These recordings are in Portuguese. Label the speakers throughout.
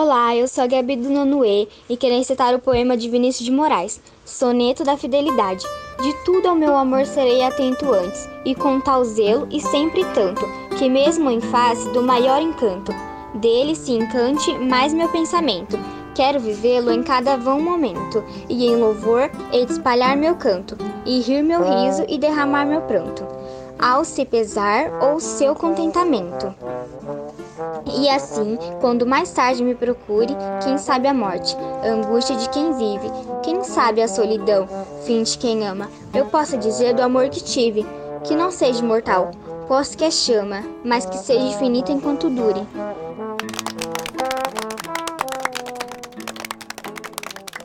Speaker 1: Olá, eu sou a Gabi do Nonuê e quero recitar o poema de Vinícius de Moraes, Soneto da Fidelidade. De tudo ao meu amor serei atento antes, e com tal zelo e sempre tanto, que mesmo em face do maior encanto, dele se encante mais meu pensamento. Quero vivê-lo em cada vão momento, e em louvor hei de espalhar meu canto, e rir meu riso e derramar meu pranto, ao se pesar ou seu contentamento. E assim, quando mais tarde me procure, quem sabe a morte, a angústia de quem vive, quem sabe a solidão, fim de quem ama, eu possa dizer do amor que tive, que não seja mortal, posso que é chama, mas que seja infinito enquanto dure.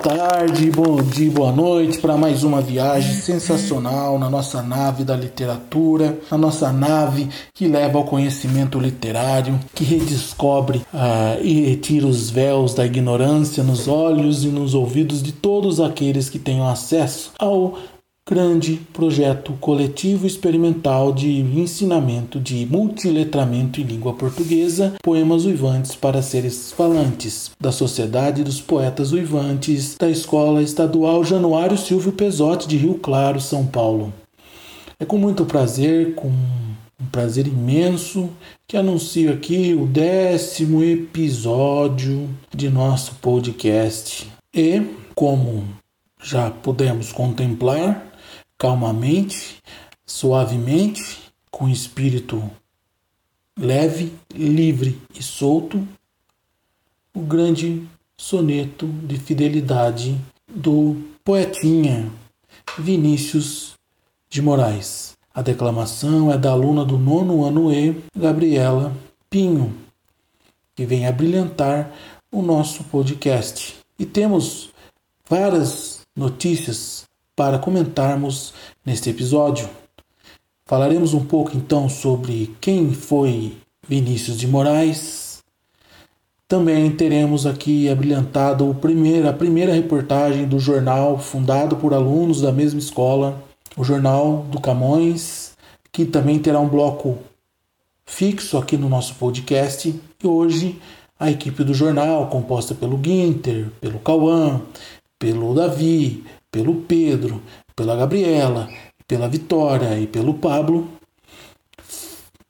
Speaker 2: Tarde, bom dia, boa noite para mais uma viagem sensacional na nossa nave da literatura, na nossa nave que leva ao conhecimento literário, que redescobre uh, e retira os véus da ignorância nos olhos e nos ouvidos de todos aqueles que tenham acesso ao grande projeto coletivo experimental de ensinamento de multiletramento em língua portuguesa, poemas uivantes para seres falantes, da Sociedade dos Poetas Uivantes, da Escola Estadual Januário Silvio Pesotti de Rio Claro, São Paulo. É com muito prazer, com um prazer imenso, que anuncio aqui o décimo episódio de nosso podcast. E, como já pudemos contemplar, calmamente, suavemente, com espírito leve, livre e solto, o grande soneto de fidelidade do poetinha Vinícius de Moraes. A declamação é da aluna do nono ano E, Gabriela Pinho, que vem a brilhantar o nosso podcast. E temos várias notícias para comentarmos neste episódio. Falaremos um pouco então sobre quem foi Vinícius de Moraes. Também teremos aqui abrilhantado o primeiro, a primeira reportagem do jornal fundado por alunos da mesma escola, o Jornal do Camões, que também terá um bloco fixo aqui no nosso podcast. E hoje a equipe do jornal, composta pelo Guinter, pelo Cauã, pelo Davi, pelo Pedro, pela Gabriela, pela Vitória e pelo Pablo,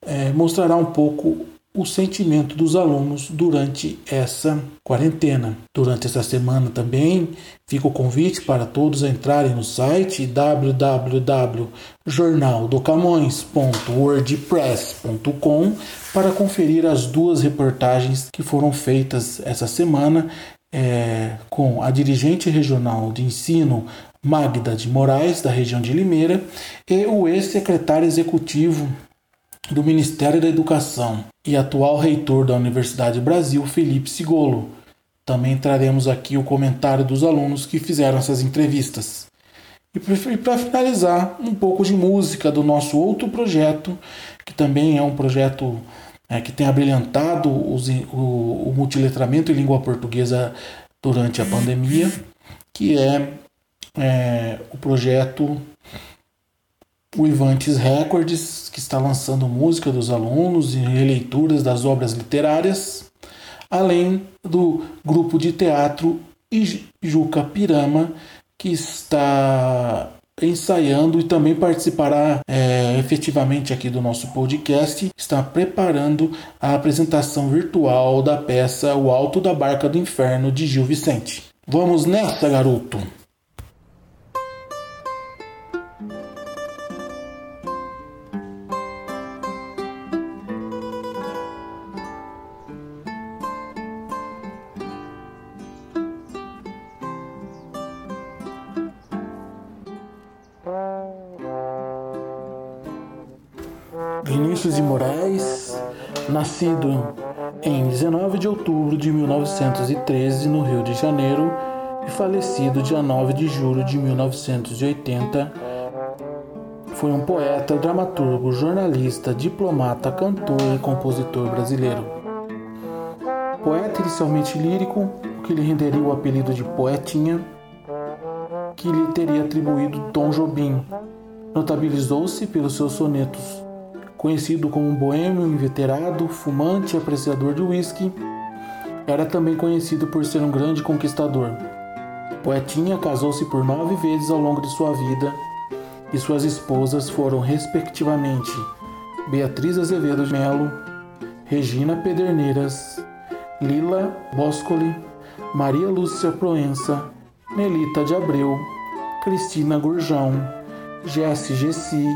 Speaker 2: é, mostrará um pouco o sentimento dos alunos durante essa quarentena. Durante essa semana também fica o convite para todos entrarem no site www.jornaldocamões.wordpress.com para conferir as duas reportagens que foram feitas essa semana é, com a dirigente regional de ensino Magda de Moraes, da região de Limeira, e o ex-secretário executivo do Ministério da Educação e atual reitor da Universidade Brasil, Felipe Sigolo. Também traremos aqui o comentário dos alunos que fizeram essas entrevistas. E para finalizar, um pouco de música do nosso outro projeto, que também é um projeto é, que tem abrilhantado os, o, o multiletramento em língua portuguesa durante a pandemia, que é, é o projeto o Ivantes Records, que está lançando música dos alunos e releituras das obras literárias, além do grupo de teatro Ijuca Pirama, que está ensaiando e também participará é, efetivamente aqui do nosso podcast, está preparando a apresentação virtual da peça O Alto da Barca do Inferno de Gil Vicente. Vamos nessa, garoto! Moraes, nascido em 19 de outubro de 1913 no Rio de Janeiro e falecido dia 9 de julho de 1980, foi um poeta, dramaturgo, jornalista, diplomata, cantor e compositor brasileiro. Poeta inicialmente lírico, o que lhe renderia o apelido de Poetinha, que lhe teria atribuído Tom Jobim. Notabilizou-se pelos seus sonetos conhecido como um boêmio inveterado, fumante e apreciador de uísque, Era também conhecido por ser um grande conquistador. Poetinha casou-se por nove vezes ao longo de sua vida e suas esposas foram, respectivamente, Beatriz Azevedo de Melo, Regina Pederneiras, Lila Boscoli, Maria Lúcia Proença, Nelita de Abreu, Cristina Gurjão, Jesse Gessi,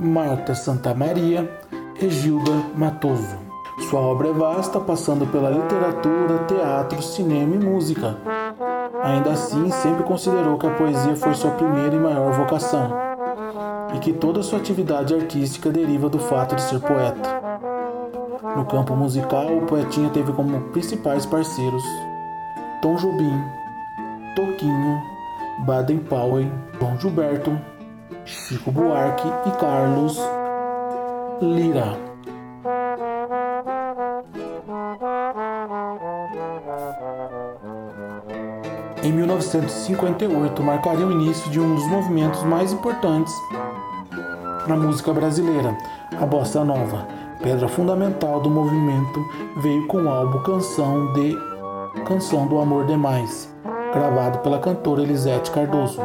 Speaker 2: Marta Santa Maria, Regilda Matoso. Sua obra é vasta, passando pela literatura, teatro, cinema e música. Ainda assim, sempre considerou que a poesia foi sua primeira e maior vocação, e que toda sua atividade artística deriva do fato de ser poeta. No campo musical, o poetinha teve como principais parceiros Tom Jobim, Toquinho, Baden Powell, João Gilberto, Chico Buarque e Carlos Lira. em 1958 marcaria o início de um dos movimentos mais importantes na música brasileira, a bossa nova. Pedra fundamental do movimento veio com o álbum Canção de Canção do Amor Demais, gravado pela cantora Elisete Cardoso.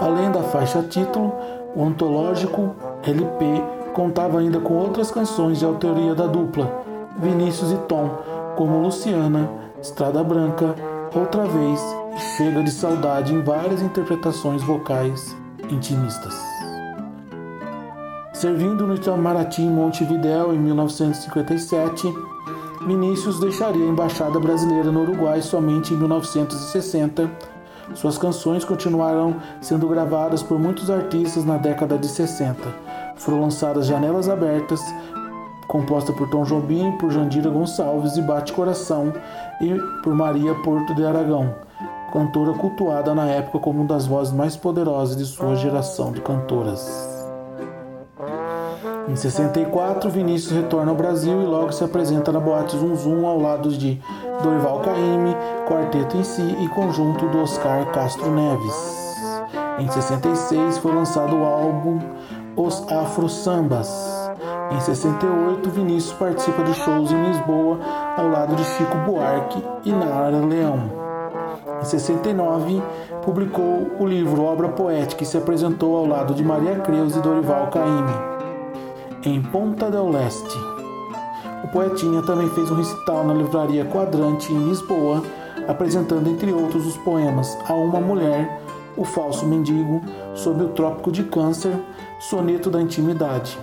Speaker 2: Além da faixa título, o antológico LP contava ainda com outras canções de autoria da dupla, Vinícius e Tom, como Luciana, Estrada Branca, Outra vez, chega de saudade em várias interpretações vocais intimistas. Servindo no Itamaraty em Montevidéu em 1957, Vinícius deixaria a embaixada brasileira no Uruguai somente em 1960. Suas canções continuaram sendo gravadas por muitos artistas na década de 60. Foram lançadas Janelas Abertas, composta por Tom Jobim, por Jandira Gonçalves e Bate Coração, e por Maria Porto de Aragão, cantora cultuada na época como uma das vozes mais poderosas de sua geração de cantoras. Em 64, Vinícius retorna ao Brasil e logo se apresenta na Boate Zum Zum ao lado de Dorival Caymmi, quarteto em si e conjunto do Oscar Castro Neves. Em 66 foi lançado o álbum Os Afro Sambas, em 68, Vinícius participa de shows em Lisboa ao lado de Chico Buarque e Nara Leão. Em 69, publicou o livro Obra Poética e se apresentou ao lado de Maria Creus e Dorival Caymmi, em Ponta del Leste. O poetinha também fez um recital na livraria Quadrante em Lisboa, apresentando entre outros os poemas A Uma Mulher, O Falso Mendigo, Sob o Trópico de Câncer, Soneto da Intimidade.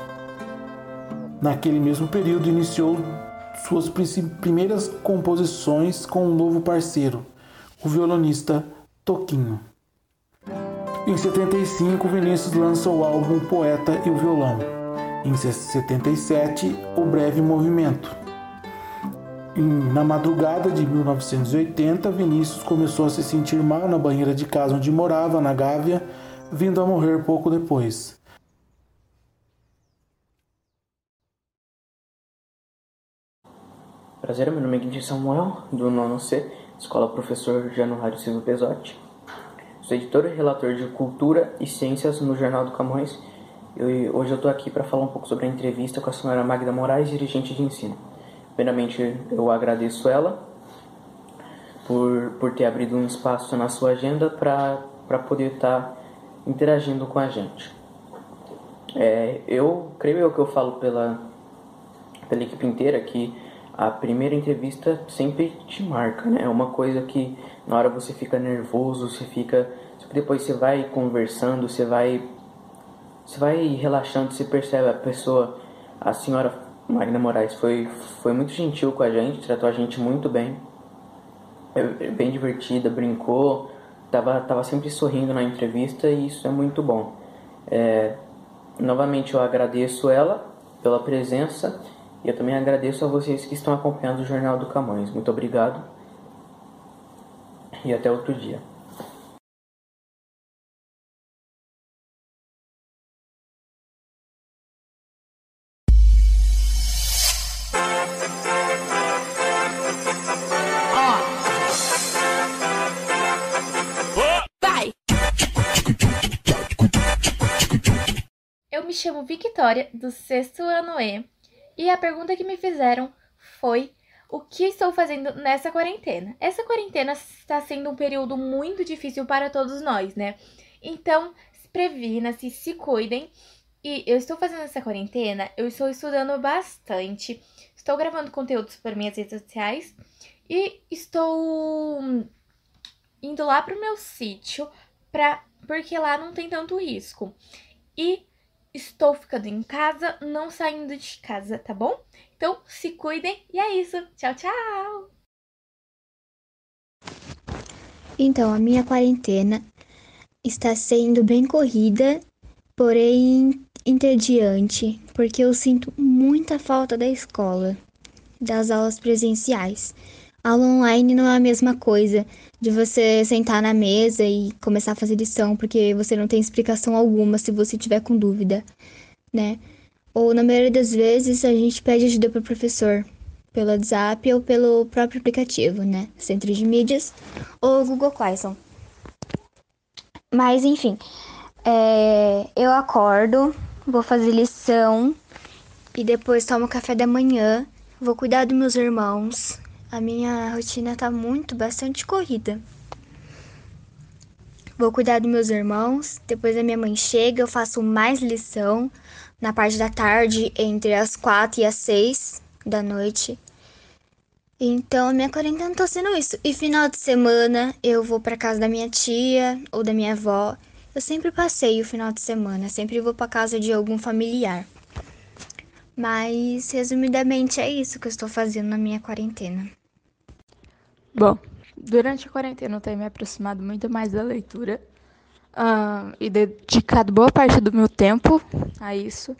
Speaker 2: Naquele mesmo período, iniciou suas primeiras composições com um novo parceiro, o violonista Toquinho. Em 75, Vinícius lança o álbum Poeta e o Violão. Em 77, O Breve Movimento. Na madrugada de 1980, Vinícius começou a se sentir mal na banheira de casa onde morava, na Gávea, vindo a morrer pouco depois.
Speaker 3: Prazer, meu nome é Guilherme Samuel, do nono C, Escola Professor Januário Silva Pesotti. Sou editor e relator de Cultura e Ciências no Jornal do Camões e hoje eu estou aqui para falar um pouco sobre a entrevista com a senhora Magda Moraes, dirigente de ensino. Primeiramente, eu agradeço ela por, por ter abrido um espaço na sua agenda para poder estar tá interagindo com a gente. É, eu creio eu que eu falo pela, pela equipe inteira que a primeira entrevista sempre te marca, né? É uma coisa que na hora você fica nervoso, você fica. Depois você vai conversando, você vai. Você vai relaxando, você percebe a pessoa. A senhora Magna Moraes foi, foi muito gentil com a gente, tratou a gente muito bem. É, é bem divertida, brincou, tava, tava sempre sorrindo na entrevista e isso é muito bom. É, novamente eu agradeço ela pela presença e eu também agradeço a vocês que estão acompanhando o Jornal do Camões. Muito obrigado e até outro dia.
Speaker 4: Victoria, do sexto ano E, e a pergunta que me fizeram foi o que estou fazendo nessa quarentena. Essa quarentena está sendo um período muito difícil para todos nós, né? Então, se previna-se, se cuidem. E eu estou fazendo essa quarentena, eu estou estudando bastante, estou gravando conteúdos para minhas redes sociais e estou indo lá pro meu sítio pra, porque lá não tem tanto risco. E estou ficando em casa, não saindo de casa, tá bom? Então se cuidem e é isso. Tchau, tchau!
Speaker 1: Então, a minha quarentena está sendo bem corrida, porém entediante, porque eu sinto muita falta da escola, das aulas presenciais. Aula online não é a mesma coisa de você sentar na mesa e começar a fazer lição, porque você não tem explicação alguma se você tiver com dúvida, né? Ou na maioria das vezes a gente pede ajuda para o professor pelo WhatsApp ou pelo próprio aplicativo, né? Centro de Mídias ou Google Classroom. Mas enfim, é, eu acordo, vou fazer lição e depois tomo café da manhã, vou cuidar dos meus irmãos. A minha rotina tá muito, bastante corrida. Vou cuidar dos meus irmãos, depois a minha mãe chega, eu faço mais lição na parte da tarde, entre as quatro e as seis da noite. Então, a minha quarentena tá sendo isso. E final de semana eu vou para casa da minha tia ou da minha avó. Eu sempre passeio o final de semana, sempre vou para casa de algum familiar. Mas, resumidamente, é isso que eu estou fazendo na minha quarentena.
Speaker 5: Bom, durante a quarentena eu tenho me aproximado muito mais da leitura uh, e dedicado boa parte do meu tempo a isso.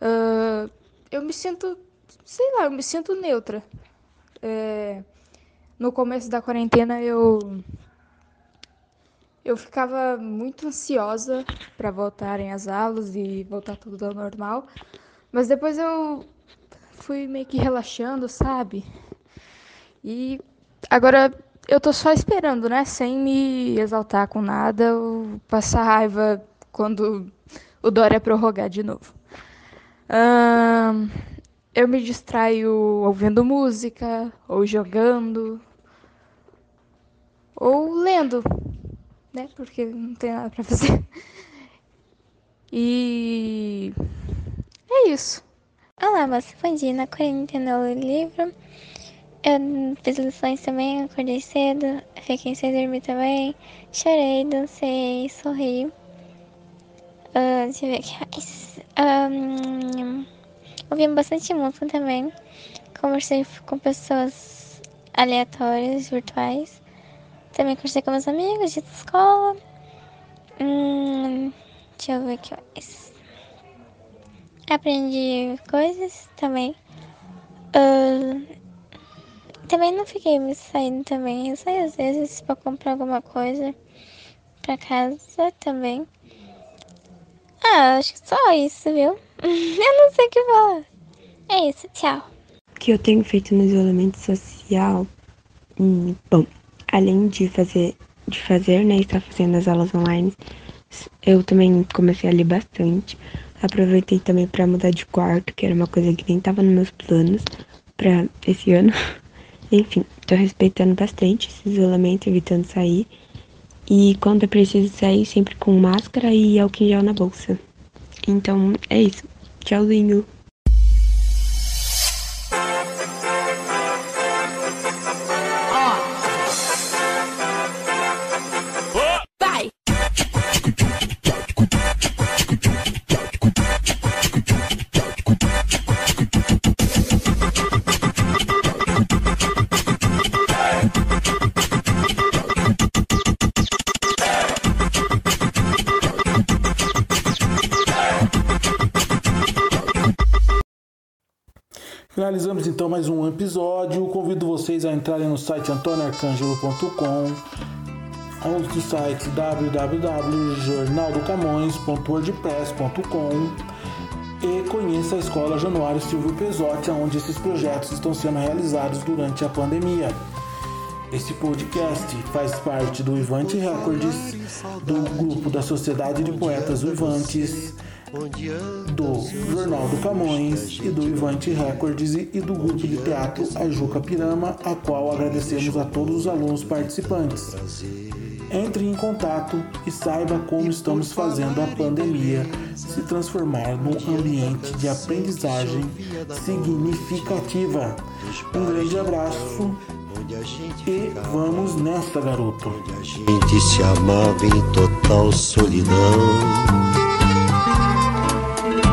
Speaker 5: Uh, eu me sinto, sei lá, eu me sinto neutra. É, no começo da quarentena eu eu ficava muito ansiosa para voltarem às aulas e voltar tudo ao normal, mas depois eu fui meio que relaxando, sabe? E Agora, eu tô só esperando, né? Sem me exaltar com nada ou passar raiva quando o Dória prorrogar de novo. Eu me distraio ouvindo música, ou jogando, ou lendo, né? Porque não tem nada pra fazer. E é isso.
Speaker 6: Olá, você bom dia. Na quarentena eu livro. Eu fiz lições também, acordei cedo, fiquei sem dormir também, chorei, dancei, sorri. Uh, deixa eu ver aqui mais. Um, ouvi bastante música também. Conversei com pessoas aleatórias, virtuais. Também conversei com meus amigos de escola. Hum, deixa eu ver aqui mais. Aprendi coisas também. Uh, também não fiquei me saindo também. Eu saio às vezes pra comprar alguma coisa pra casa também. Ah, acho que só isso, viu? eu não sei o que falar. É isso, tchau.
Speaker 7: O que eu tenho feito no isolamento social? Hum, bom, além de fazer, de fazer, né, estar fazendo as aulas online, eu também comecei a ler bastante. Aproveitei também para mudar de quarto, que era uma coisa que nem estava nos meus planos para esse ano. Enfim, tô respeitando bastante esse isolamento, evitando sair. E quando é preciso sair, sempre com máscara e álcool em gel na bolsa. Então, é isso. Tchauzinho.
Speaker 2: Então mais um episódio. Convido vocês a entrarem no site antonioarcangelo.com, do site www.jornaldocamões.wordpress.com e conheça a Escola Januário Silvio Pesotti, onde esses projetos estão sendo realizados durante a pandemia. Este podcast faz parte do Ivante Records, do grupo da Sociedade de Poetas Vivantes do Jornal do Camões e do Ivante Records e do grupo de teatro Ajuca Pirama, a qual agradecemos a todos os alunos participantes. Entre em contato e saiba como estamos fazendo a pandemia se transformar num ambiente de aprendizagem significativa. Um grande abraço e vamos nessa, garoto.
Speaker 8: A gente se amava em total solidão.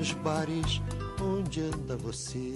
Speaker 8: nos bares onde anda você.